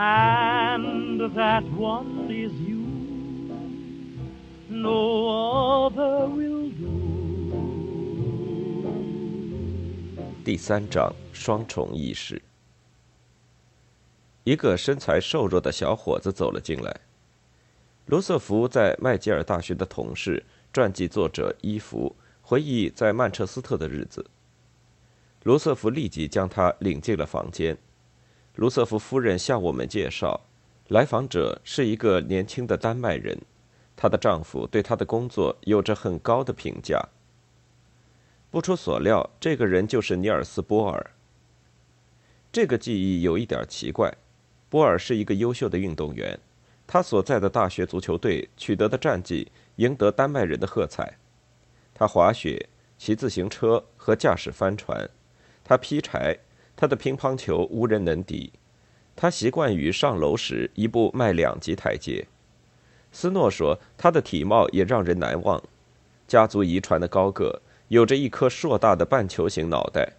And that one is you. No other will do. 第三章双重意识。一个身材瘦弱的小伙子走了进来。罗瑟福在麦吉尔大学的同事、传记作者伊芙回忆在曼彻斯特的日子。罗瑟福立即将他领进了房间。卢瑟福夫人向我们介绍，来访者是一个年轻的丹麦人，她的丈夫对她的工作有着很高的评价。不出所料，这个人就是尼尔斯·波尔。这个记忆有一点奇怪。波尔是一个优秀的运动员，他所在的大学足球队取得的战绩赢得丹麦人的喝彩。他滑雪、骑自行车和驾驶帆船，他劈柴，他的乒乓球无人能敌。他习惯于上楼时一步迈两级台阶。斯诺说，他的体貌也让人难忘，家族遗传的高个。有着一颗硕大的半球形脑袋，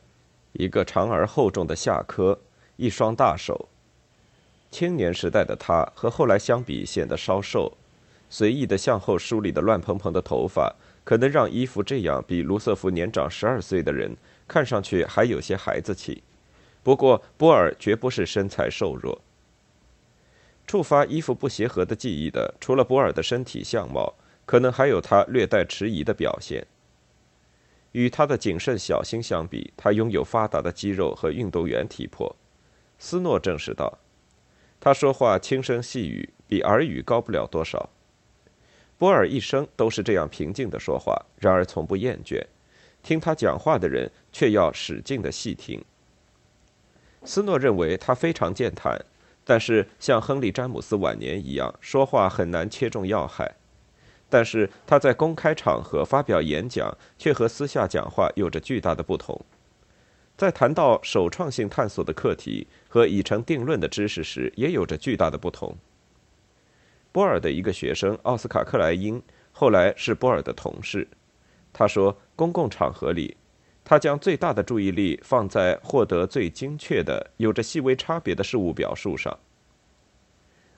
一个长而厚重的下颏，一双大手。青年时代的他和后来相比显得稍瘦，随意的向后梳理的乱蓬蓬的头发，可能让伊芙这样比卢瑟福年长十二岁的人看上去还有些孩子气。不过波尔绝不是身材瘦弱。触发衣服不协和的记忆的，除了波尔的身体相貌，可能还有他略带迟疑的表现。与他的谨慎小心相比，他拥有发达的肌肉和运动员体魄。斯诺证实道：“他说话轻声细语，比耳语高不了多少。”波尔一生都是这样平静的说话，然而从不厌倦。听他讲话的人却要使劲的细听。斯诺认为他非常健谈，但是像亨利·詹姆斯晚年一样，说话很难切中要害。但是他在公开场合发表演讲，却和私下讲话有着巨大的不同。在谈到首创性探索的课题和已成定论的知识时，也有着巨大的不同。波尔的一个学生奥斯卡·克莱因后来是波尔的同事。他说，公共场合里，他将最大的注意力放在获得最精确的、有着细微差别的事物表述上。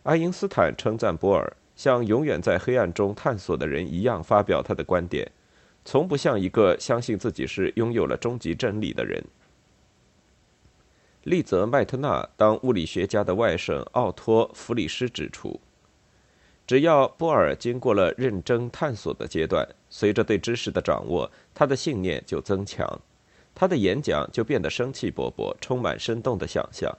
爱因斯坦称赞波尔。像永远在黑暗中探索的人一样发表他的观点，从不像一个相信自己是拥有了终极真理的人。利泽·麦特纳当物理学家的外甥奥托·弗里斯指出，只要波尔经过了认真探索的阶段，随着对知识的掌握，他的信念就增强，他的演讲就变得生气勃勃，充满生动的想象。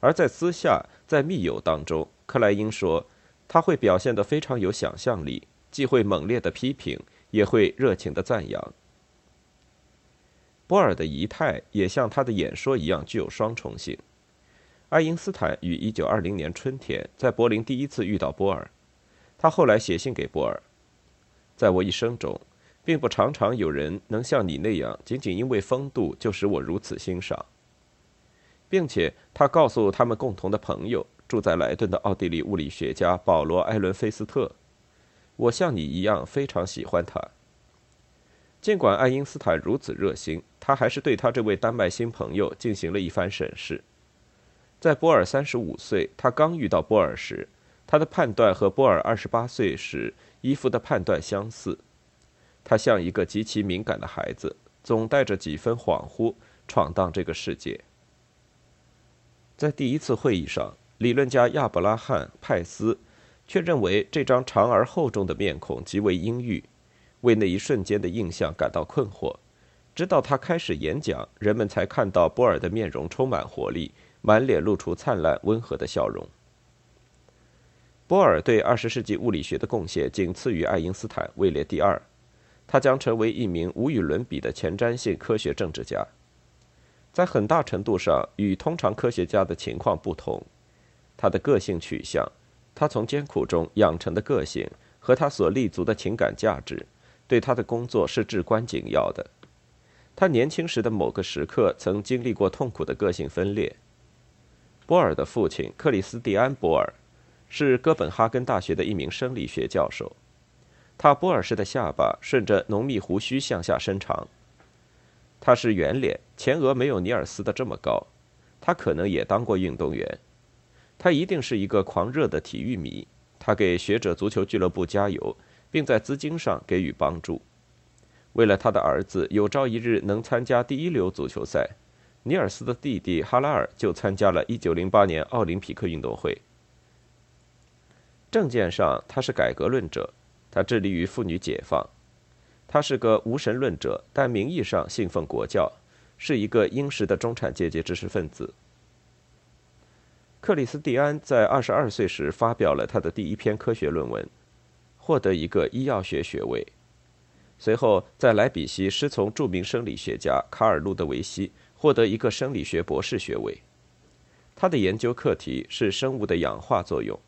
而在私下，在密友当中，克莱因说。他会表现得非常有想象力，既会猛烈的批评，也会热情的赞扬。波尔的仪态也像他的演说一样具有双重性。爱因斯坦于1920年春天在柏林第一次遇到波尔，他后来写信给波尔：“在我一生中，并不常常有人能像你那样，仅仅因为风度就使我如此欣赏。”并且他告诉他们共同的朋友。住在莱顿的奥地利物理学家保罗·埃伦菲斯特，我像你一样非常喜欢他。尽管爱因斯坦如此热心，他还是对他这位丹麦新朋友进行了一番审视。在波尔三十五岁，他刚遇到波尔时，他的判断和波尔二十八岁时伊芙的判断相似。他像一个极其敏感的孩子，总带着几分恍惚闯荡这个世界。在第一次会议上。理论家亚伯拉罕·派斯却认为这张长而厚重的面孔极为阴郁，为那一瞬间的印象感到困惑。直到他开始演讲，人们才看到波尔的面容充满活力，满脸露出灿烂温和的笑容。波尔对二十世纪物理学的贡献仅次于爱因斯坦，位列第二。他将成为一名无与伦比的前瞻性科学政治家。在很大程度上与通常科学家的情况不同。他的个性取向，他从艰苦中养成的个性和他所立足的情感价值，对他的工作是至关紧要的。他年轻时的某个时刻曾经历过痛苦的个性分裂。波尔的父亲克里斯蒂安·波尔是哥本哈根大学的一名生理学教授。他波尔式的下巴顺着浓密胡须向下伸长。他是圆脸，前额没有尼尔斯的这么高。他可能也当过运动员。他一定是一个狂热的体育迷。他给学者足球俱乐部加油，并在资金上给予帮助。为了他的儿子有朝一日能参加第一流足球赛，尼尔斯的弟弟哈拉尔就参加了1908年奥林匹克运动会。政见上，他是改革论者。他致力于妇女解放，他是个无神论者，但名义上信奉国教，是一个殷实的中产阶级知识分子。克里斯蒂安在二十二岁时发表了他的第一篇科学论文，获得一个医药学学位。随后在莱比锡师从著名生理学家卡尔·路德维希，获得一个生理学博士学位。他的研究课题是生物的氧化作用。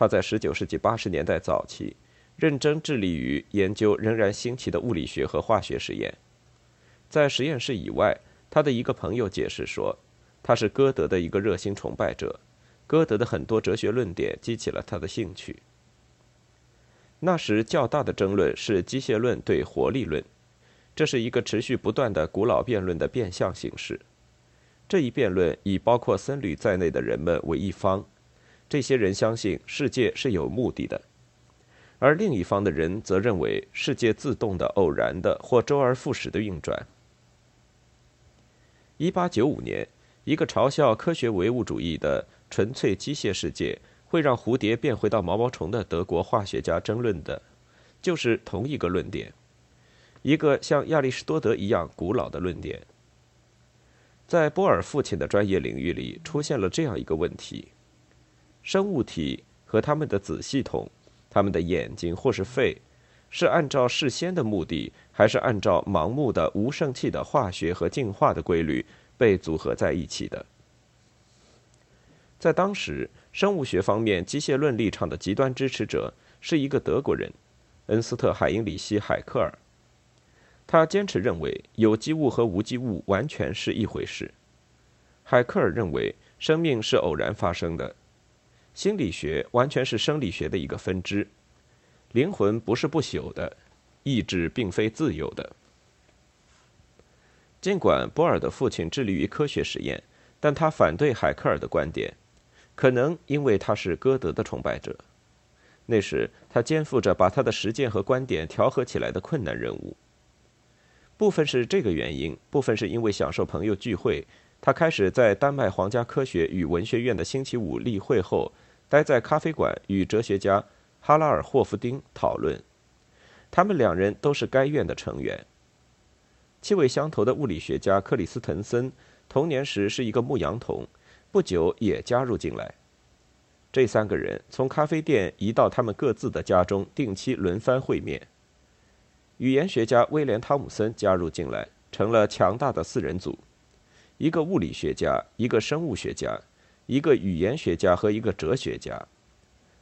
他在十九世纪八十年代早期。认真致力于研究仍然新奇的物理学和化学实验。在实验室以外，他的一个朋友解释说，他是歌德的一个热心崇拜者。歌德的很多哲学论点激起了他的兴趣。那时较大的争论是机械论对活力论，这是一个持续不断的古老辩论的变相形式。这一辩论以包括僧侣在内的人们为一方，这些人相信世界是有目的的。而另一方的人则认为世界自动的、偶然的或周而复始的运转。一八九五年，一个嘲笑科学唯物主义的纯粹机械世界会让蝴蝶变回到毛毛虫的德国化学家争论的，就是同一个论点，一个像亚里士多德一样古老的论点。在波尔父亲的专业领域里，出现了这样一个问题：生物体和它们的子系统。他们的眼睛或是肺，是按照事先的目的，还是按照盲目的无生气的化学和进化的规律被组合在一起的？在当时，生物学方面机械论立场的极端支持者是一个德国人，恩斯特·海因里希·海克尔。他坚持认为有机物和无机物完全是一回事。海克尔认为生命是偶然发生的。心理学完全是生理学的一个分支，灵魂不是不朽的，意志并非自由的。尽管波尔的父亲致力于科学实验，但他反对海克尔的观点，可能因为他是歌德的崇拜者。那时他肩负着把他的实践和观点调和起来的困难任务。部分是这个原因，部分是因为享受朋友聚会。他开始在丹麦皇家科学与文学院的星期五例会后，待在咖啡馆与哲学家哈拉尔霍夫丁讨论。他们两人都是该院的成员。气味相投的物理学家克里斯滕森，童年时是一个牧羊童，不久也加入进来。这三个人从咖啡店移到他们各自的家中，定期轮番会面。语言学家威廉汤姆森加入进来，成了强大的四人组。一个物理学家，一个生物学家，一个语言学家和一个哲学家，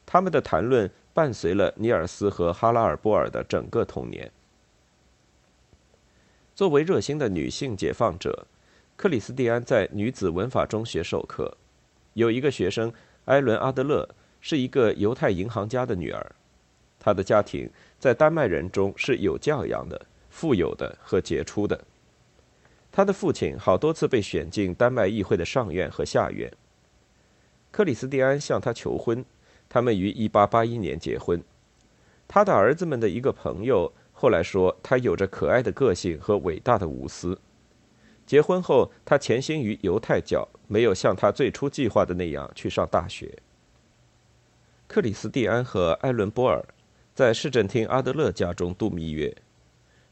他们的谈论伴随了尼尔斯和哈拉尔波尔的整个童年。作为热心的女性解放者，克里斯蒂安在女子文法中学授课。有一个学生艾伦阿德勒是一个犹太银行家的女儿，她的家庭在丹麦人中是有教养的、富有的和杰出的。他的父亲好多次被选进丹麦议会的上院和下院。克里斯蒂安向他求婚，他们于1881年结婚。他的儿子们的一个朋友后来说，他有着可爱的个性和伟大的无私。结婚后，他潜心于犹太教，没有像他最初计划的那样去上大学。克里斯蒂安和艾伦波尔在市政厅阿德勒家中度蜜月。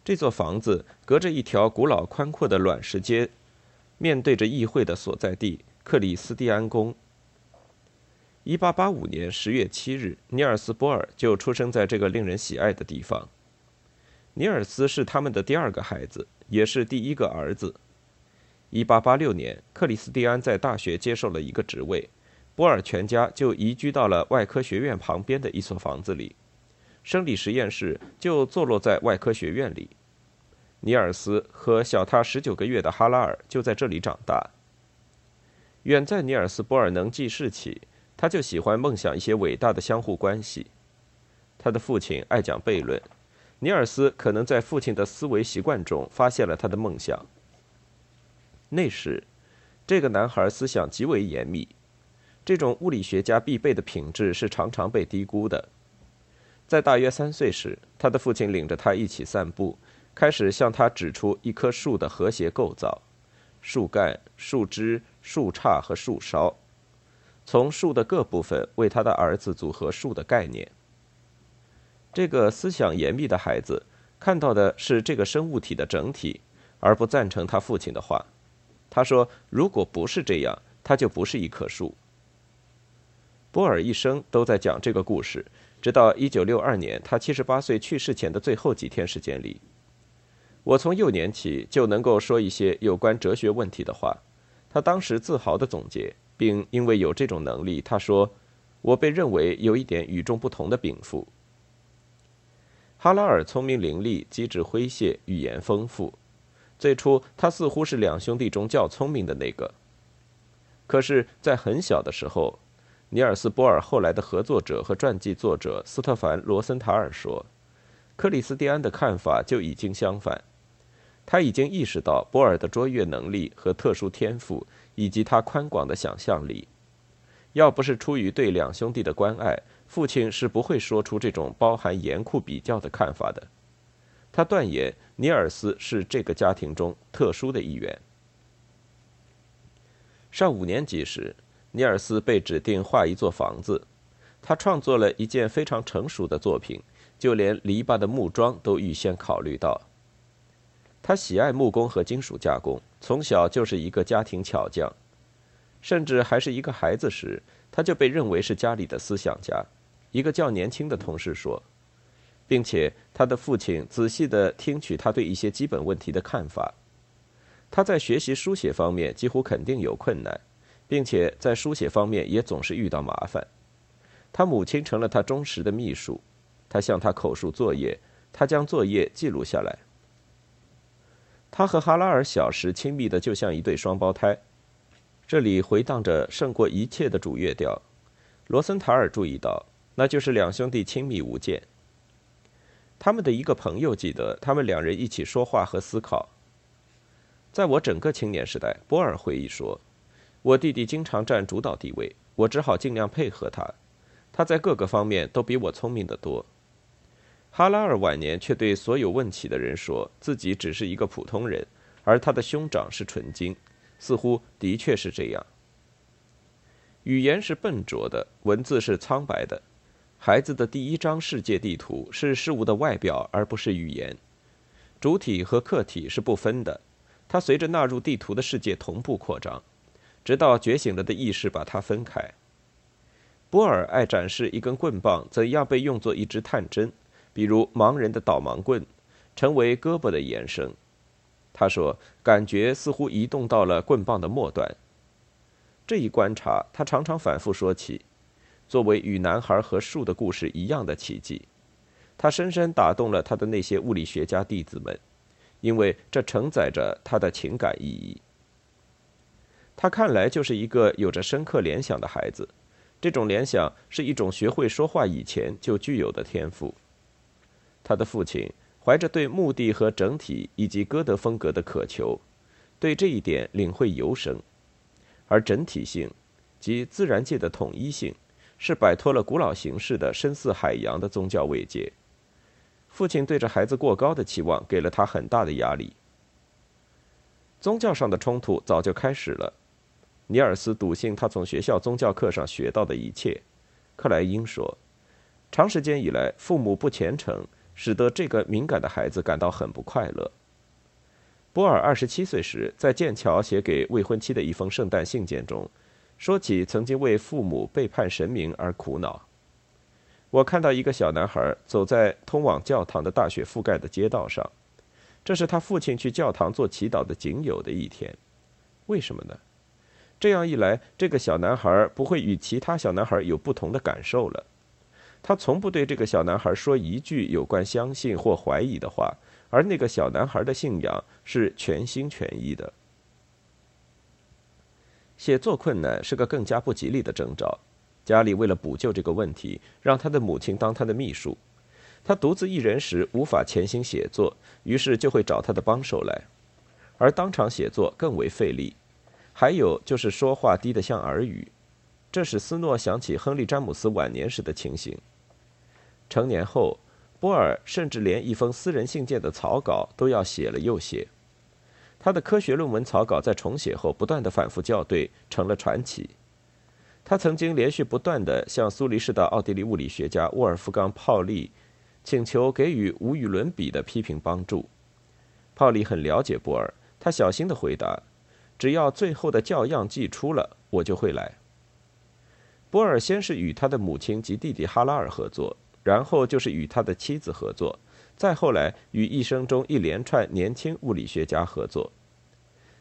这座房子隔着一条古老宽阔的卵石街，面对着议会的所在地克里斯蒂安宫。1885年10月7日，尼尔斯·波尔就出生在这个令人喜爱的地方。尼尔斯是他们的第二个孩子，也是第一个儿子。1886年，克里斯蒂安在大学接受了一个职位，波尔全家就移居到了外科学院旁边的一所房子里，生理实验室就坐落在外科学院里。尼尔斯和小他十九个月的哈拉尔就在这里长大。远在尼尔斯·波尔能记事起，他就喜欢梦想一些伟大的相互关系。他的父亲爱讲悖论，尼尔斯可能在父亲的思维习惯中发现了他的梦想。那时，这个男孩思想极为严密，这种物理学家必备的品质是常常被低估的。在大约三岁时，他的父亲领着他一起散步。开始向他指出一棵树的和谐构造：树干、树枝、树杈和树梢。从树的各部分为他的儿子组合树的概念。这个思想严密的孩子看到的是这个生物体的整体，而不赞成他父亲的话。他说：“如果不是这样，它就不是一棵树。”波尔一生都在讲这个故事，直到1962年他78岁去世前的最后几天时间里。我从幼年起就能够说一些有关哲学问题的话，他当时自豪地总结，并因为有这种能力，他说：“我被认为有一点与众不同的禀赋。”哈拉尔聪明伶俐，机智诙谐，语言丰富。最初，他似乎是两兄弟中较聪明的那个。可是，在很小的时候，尼尔斯·波尔后来的合作者和传记作者斯特凡·罗森塔尔说，克里斯蒂安的看法就已经相反。他已经意识到波尔的卓越能力和特殊天赋，以及他宽广的想象力。要不是出于对两兄弟的关爱，父亲是不会说出这种包含严酷比较的看法的。他断言尼尔斯是这个家庭中特殊的一员。上五年级时，尼尔斯被指定画一座房子，他创作了一件非常成熟的作品，就连篱笆的木桩都预先考虑到。他喜爱木工和金属加工，从小就是一个家庭巧匠，甚至还是一个孩子时，他就被认为是家里的思想家。一个较年轻的同事说，并且他的父亲仔细地听取他对一些基本问题的看法。他在学习书写方面几乎肯定有困难，并且在书写方面也总是遇到麻烦。他母亲成了他忠实的秘书，他向他口述作业，他将作业记录下来。他和哈拉尔小时亲密的就像一对双胞胎，这里回荡着胜过一切的主乐调。罗森塔尔注意到，那就是两兄弟亲密无间。他们的一个朋友记得，他们两人一起说话和思考。在我整个青年时代，波尔回忆说，我弟弟经常占主导地位，我只好尽量配合他。他在各个方面都比我聪明得多。哈拉尔晚年却对所有问起的人说自己只是一个普通人，而他的兄长是纯金，似乎的确是这样。语言是笨拙的，文字是苍白的。孩子的第一张世界地图是事物的外表，而不是语言。主体和客体是不分的，它随着纳入地图的世界同步扩张，直到觉醒了的意识把它分开。波尔爱展示一根棍棒怎样被用作一支探针。比如盲人的导盲棍，成为胳膊的延伸。他说，感觉似乎移动到了棍棒的末端。这一观察，他常常反复说起，作为与男孩和树的故事一样的奇迹。他深深打动了他的那些物理学家弟子们，因为这承载着他的情感意义。他看来就是一个有着深刻联想的孩子，这种联想是一种学会说话以前就具有的天赋。他的父亲怀着对目的和整体以及歌德风格的渴求，对这一点领会尤深，而整体性及自然界的统一性，是摆脱了古老形式的深似海洋的宗教慰藉。父亲对着孩子过高的期望，给了他很大的压力。宗教上的冲突早就开始了。尼尔斯笃信他从学校宗教课上学到的一切。克莱因说，长时间以来，父母不虔诚。使得这个敏感的孩子感到很不快乐。波尔二十七岁时，在剑桥写给未婚妻的一封圣诞信件中，说起曾经为父母背叛神明而苦恼。我看到一个小男孩走在通往教堂的大雪覆盖的街道上，这是他父亲去教堂做祈祷的仅有的一天。为什么呢？这样一来，这个小男孩不会与其他小男孩有不同的感受了。他从不对这个小男孩说一句有关相信或怀疑的话，而那个小男孩的信仰是全心全意的。写作困难是个更加不吉利的征兆。家里为了补救这个问题，让他的母亲当他的秘书。他独自一人时无法潜心写作，于是就会找他的帮手来，而当场写作更为费力。还有就是说话低得像耳语，这使斯诺想起亨利·詹姆斯晚年时的情形。成年后，波尔甚至连一封私人信件的草稿都要写了又写。他的科学论文草稿在重写后不断的反复校对，成了传奇。他曾经连续不断的向苏黎世的奥地利物理学家沃尔夫冈·泡利。请求给予无与伦比的批评帮助。泡利很了解波尔，他小心的回答：“只要最后的校样寄出了，我就会来。”波尔先是与他的母亲及弟弟哈拉尔合作，然后就是与他的妻子合作，再后来与一生中一连串年轻物理学家合作。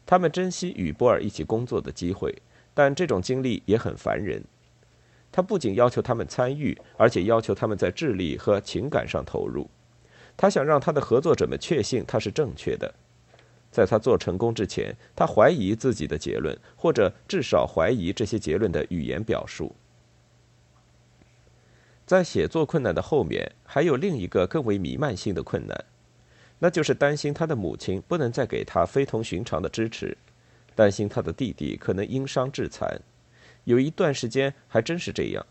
他们珍惜与波尔一起工作的机会，但这种经历也很烦人。他不仅要求他们参与，而且要求他们在智力和情感上投入。他想让他的合作者们确信他是正确的。在他做成功之前，他怀疑自己的结论，或者至少怀疑这些结论的语言表述。在写作困难的后面，还有另一个更为弥漫性的困难，那就是担心他的母亲不能再给他非同寻常的支持，担心他的弟弟可能因伤致残。有一段时间还真是这样。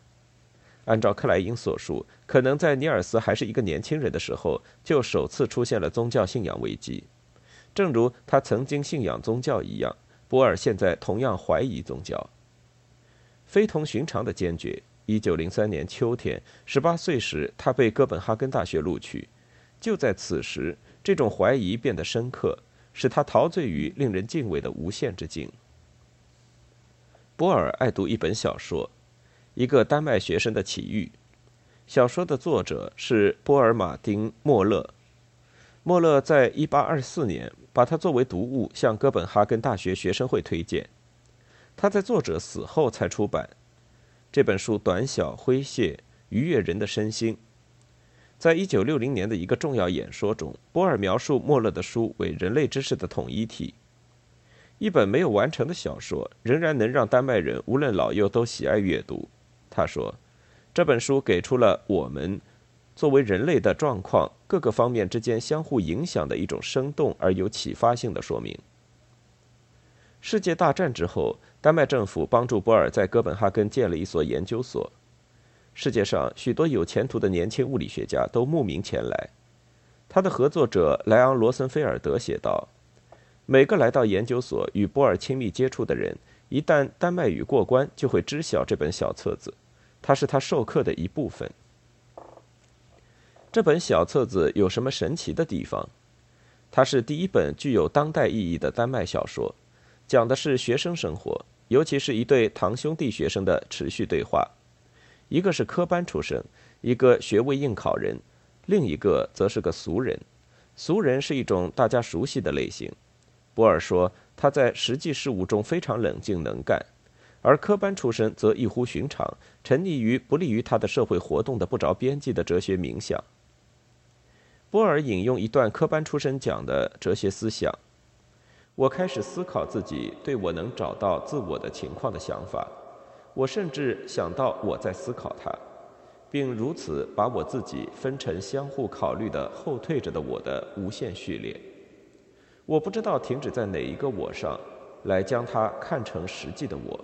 按照克莱因所述，可能在尼尔斯还是一个年轻人的时候，就首次出现了宗教信仰危机。正如他曾经信仰宗教一样，波尔现在同样怀疑宗教。非同寻常的坚决。一九零三年秋天，十八岁时，他被哥本哈根大学录取。就在此时，这种怀疑变得深刻，使他陶醉于令人敬畏的无限之境。波尔爱读一本小说，一个丹麦学生的奇遇。小说的作者是波尔·马丁·莫勒。莫勒在一八二四年把它作为读物向哥本哈根大学学生会推荐。他在作者死后才出版。这本书短小诙谐，愉悦人的身心。在一九六零年的一个重要演说中，波尔描述莫勒的书为人类知识的统一体。一本没有完成的小说，仍然能让丹麦人无论老幼都喜爱阅读。他说：“这本书给出了我们作为人类的状况各个方面之间相互影响的一种生动而有启发性的说明。”世界大战之后，丹麦政府帮助波尔在哥本哈根建了一所研究所。世界上许多有前途的年轻物理学家都慕名前来。他的合作者莱昂·罗森菲尔德写道。每个来到研究所与波尔亲密接触的人，一旦丹麦语过关，就会知晓这本小册子，它是他授课的一部分。这本小册子有什么神奇的地方？它是第一本具有当代意义的丹麦小说，讲的是学生生活，尤其是一对堂兄弟学生的持续对话。一个是科班出身，一个学位应考人，另一个则是个俗人。俗人是一种大家熟悉的类型。波尔说，他在实际事务中非常冷静能干，而科班出身则异乎寻常，沉溺于不利于他的社会活动的不着边际的哲学冥想。波尔引用一段科班出身讲的哲学思想：“我开始思考自己对我能找到自我的情况的想法，我甚至想到我在思考它，并如此把我自己分成相互考虑的后退着的我的无限序列。”我不知道停止在哪一个我上，来将它看成实际的我，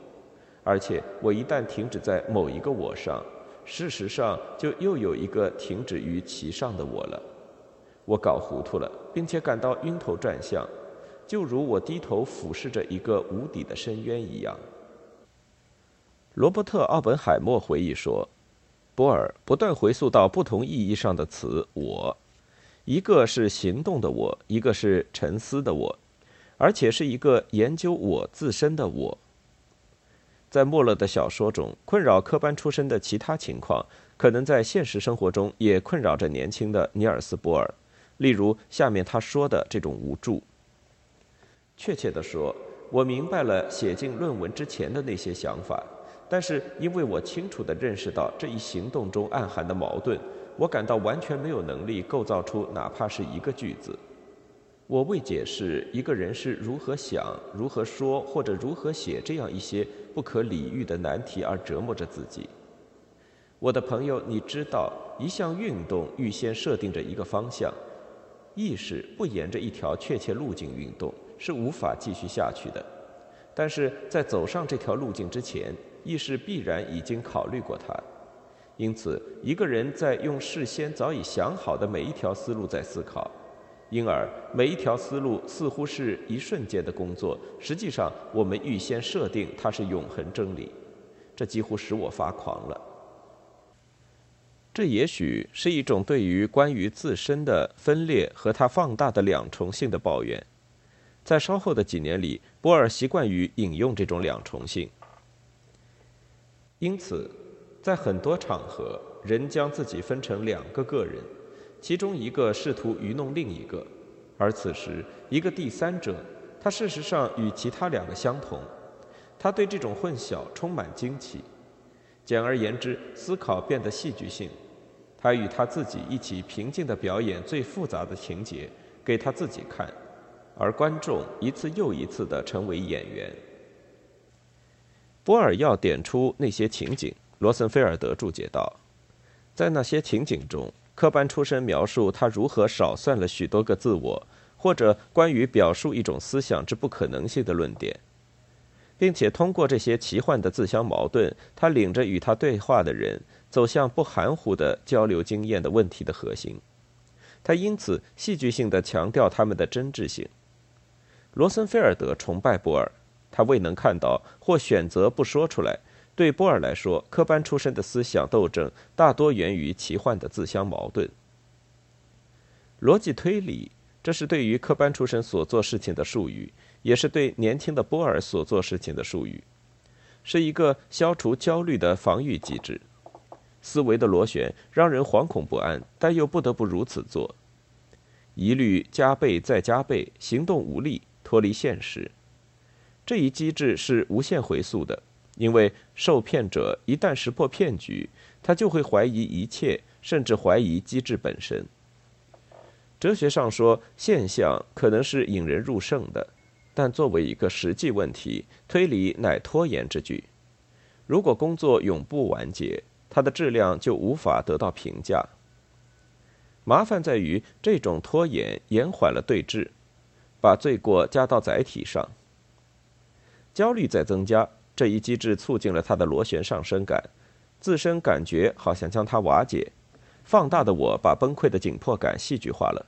而且我一旦停止在某一个我上，事实上就又有一个停止于其上的我了。我搞糊涂了，并且感到晕头转向，就如我低头俯视着一个无底的深渊一样。罗伯特·奥本海默回忆说：“波尔不断回溯到不同意义上的词‘我’。”一个是行动的我，一个是沉思的我，而且是一个研究我自身的我。在莫勒的小说中，困扰科班出身的其他情况，可能在现实生活中也困扰着年轻的尼尔斯·波尔。例如下面他说的这种无助。确切地说，我明白了写进论文之前的那些想法，但是因为我清楚地认识到这一行动中暗含的矛盾，我感到完全没有能力构造出哪怕是一个句子。我为解释一个人是如何想、如何说或者如何写这样一些不可理喻的难题而折磨着自己。我的朋友，你知道，一项运动预先设定着一个方向，意识不沿着一条确切路径运动是无法继续下去的。但是在走上这条路径之前，意识必然已经考虑过它。因此，一个人在用事先早已想好的每一条思路在思考。因而，每一条思路似乎是一瞬间的工作，实际上我们预先设定它是永恒真理，这几乎使我发狂了。这也许是一种对于关于自身的分裂和它放大的两重性的抱怨。在稍后的几年里，波尔习惯于引用这种两重性，因此，在很多场合，人将自己分成两个个人。其中一个试图愚弄另一个，而此时一个第三者，他事实上与其他两个相同。他对这种混淆充满惊奇。简而言之，思考变得戏剧性。他与他自己一起平静地表演最复杂的情节给他自己看，而观众一次又一次地成为演员。波尔要点出那些情景，罗森菲尔德注解道，在那些情景中。科班出身描述他如何少算了许多个自我，或者关于表述一种思想之不可能性的论点，并且通过这些奇幻的自相矛盾，他领着与他对话的人走向不含糊的交流经验的问题的核心。他因此戏剧性地强调他们的真挚性。罗森菲尔德崇拜波尔，他未能看到或选择不说出来。对波尔来说，科班出身的思想斗争大多源于奇幻的自相矛盾。逻辑推理，这是对于科班出身所做事情的术语，也是对年轻的波尔所做事情的术语，是一个消除焦虑的防御机制。思维的螺旋让人惶恐不安，但又不得不如此做。疑虑加倍再加倍，行动无力，脱离现实。这一机制是无限回溯的。因为受骗者一旦识破骗局，他就会怀疑一切，甚至怀疑机制本身。哲学上说，现象可能是引人入胜的，但作为一个实际问题，推理乃拖延之举。如果工作永不完结，它的质量就无法得到评价。麻烦在于，这种拖延延缓了对峙，把罪过加到载体上。焦虑在增加。这一机制促进了他的螺旋上升感，自身感觉好像将他瓦解，放大的我把崩溃的紧迫感戏剧化了。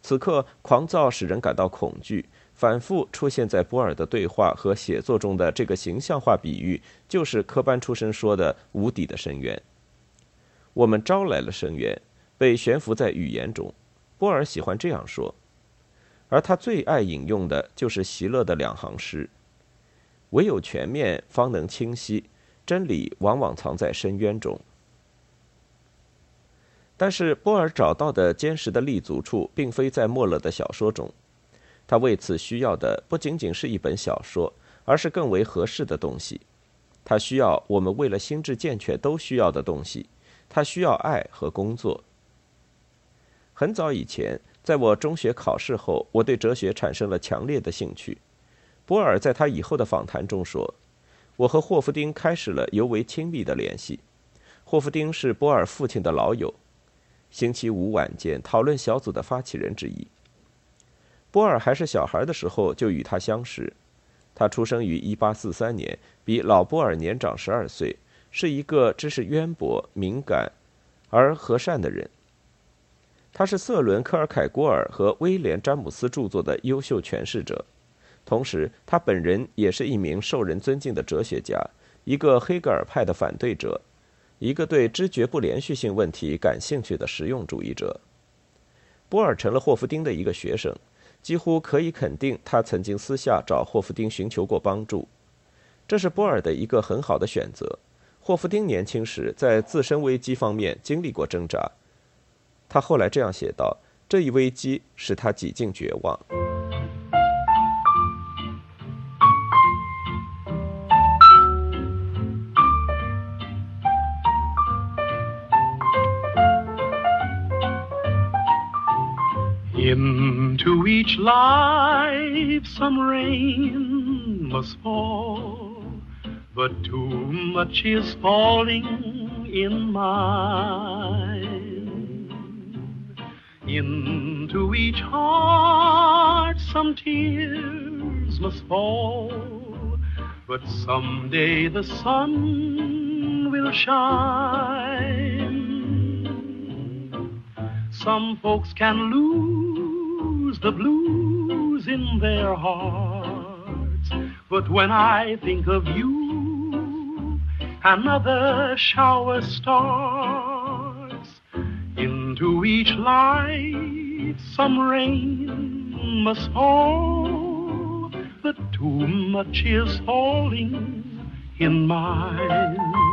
此刻，狂躁使人感到恐惧，反复出现在波尔的对话和写作中的这个形象化比喻，就是科班出身说的“无底的深渊”。我们招来了深渊，被悬浮在语言中。波尔喜欢这样说，而他最爱引用的就是席勒的两行诗。唯有全面，方能清晰。真理往往藏在深渊中。但是波尔找到的坚实的立足处，并非在莫勒的小说中。他为此需要的不仅仅是一本小说，而是更为合适的东西。他需要我们为了心智健全都需要的东西。他需要爱和工作。很早以前，在我中学考试后，我对哲学产生了强烈的兴趣。波尔在他以后的访谈中说：“我和霍夫丁开始了尤为亲密的联系。霍夫丁是波尔父亲的老友，星期五晚间讨论小组的发起人之一。波尔还是小孩的时候就与他相识。他出生于1843年，比老波尔年长12岁，是一个知识渊博、敏感而和善的人。他是瑟伦·科尔凯郭尔和威廉·詹姆斯著作的优秀诠释者。”同时，他本人也是一名受人尊敬的哲学家，一个黑格尔派的反对者，一个对知觉不连续性问题感兴趣的实用主义者。波尔成了霍夫丁的一个学生，几乎可以肯定他曾经私下找霍夫丁寻求过帮助。这是波尔的一个很好的选择。霍夫丁年轻时在自身危机方面经历过挣扎，他后来这样写道：“这一危机使他几近绝望。” Into each life some rain must fall, but too much is falling in mine. Into each heart some tears must fall, but someday the sun will shine. Some folks can lose the blues in their hearts, but when I think of you, another shower starts. Into each life some rain must fall, but too much is falling in mine.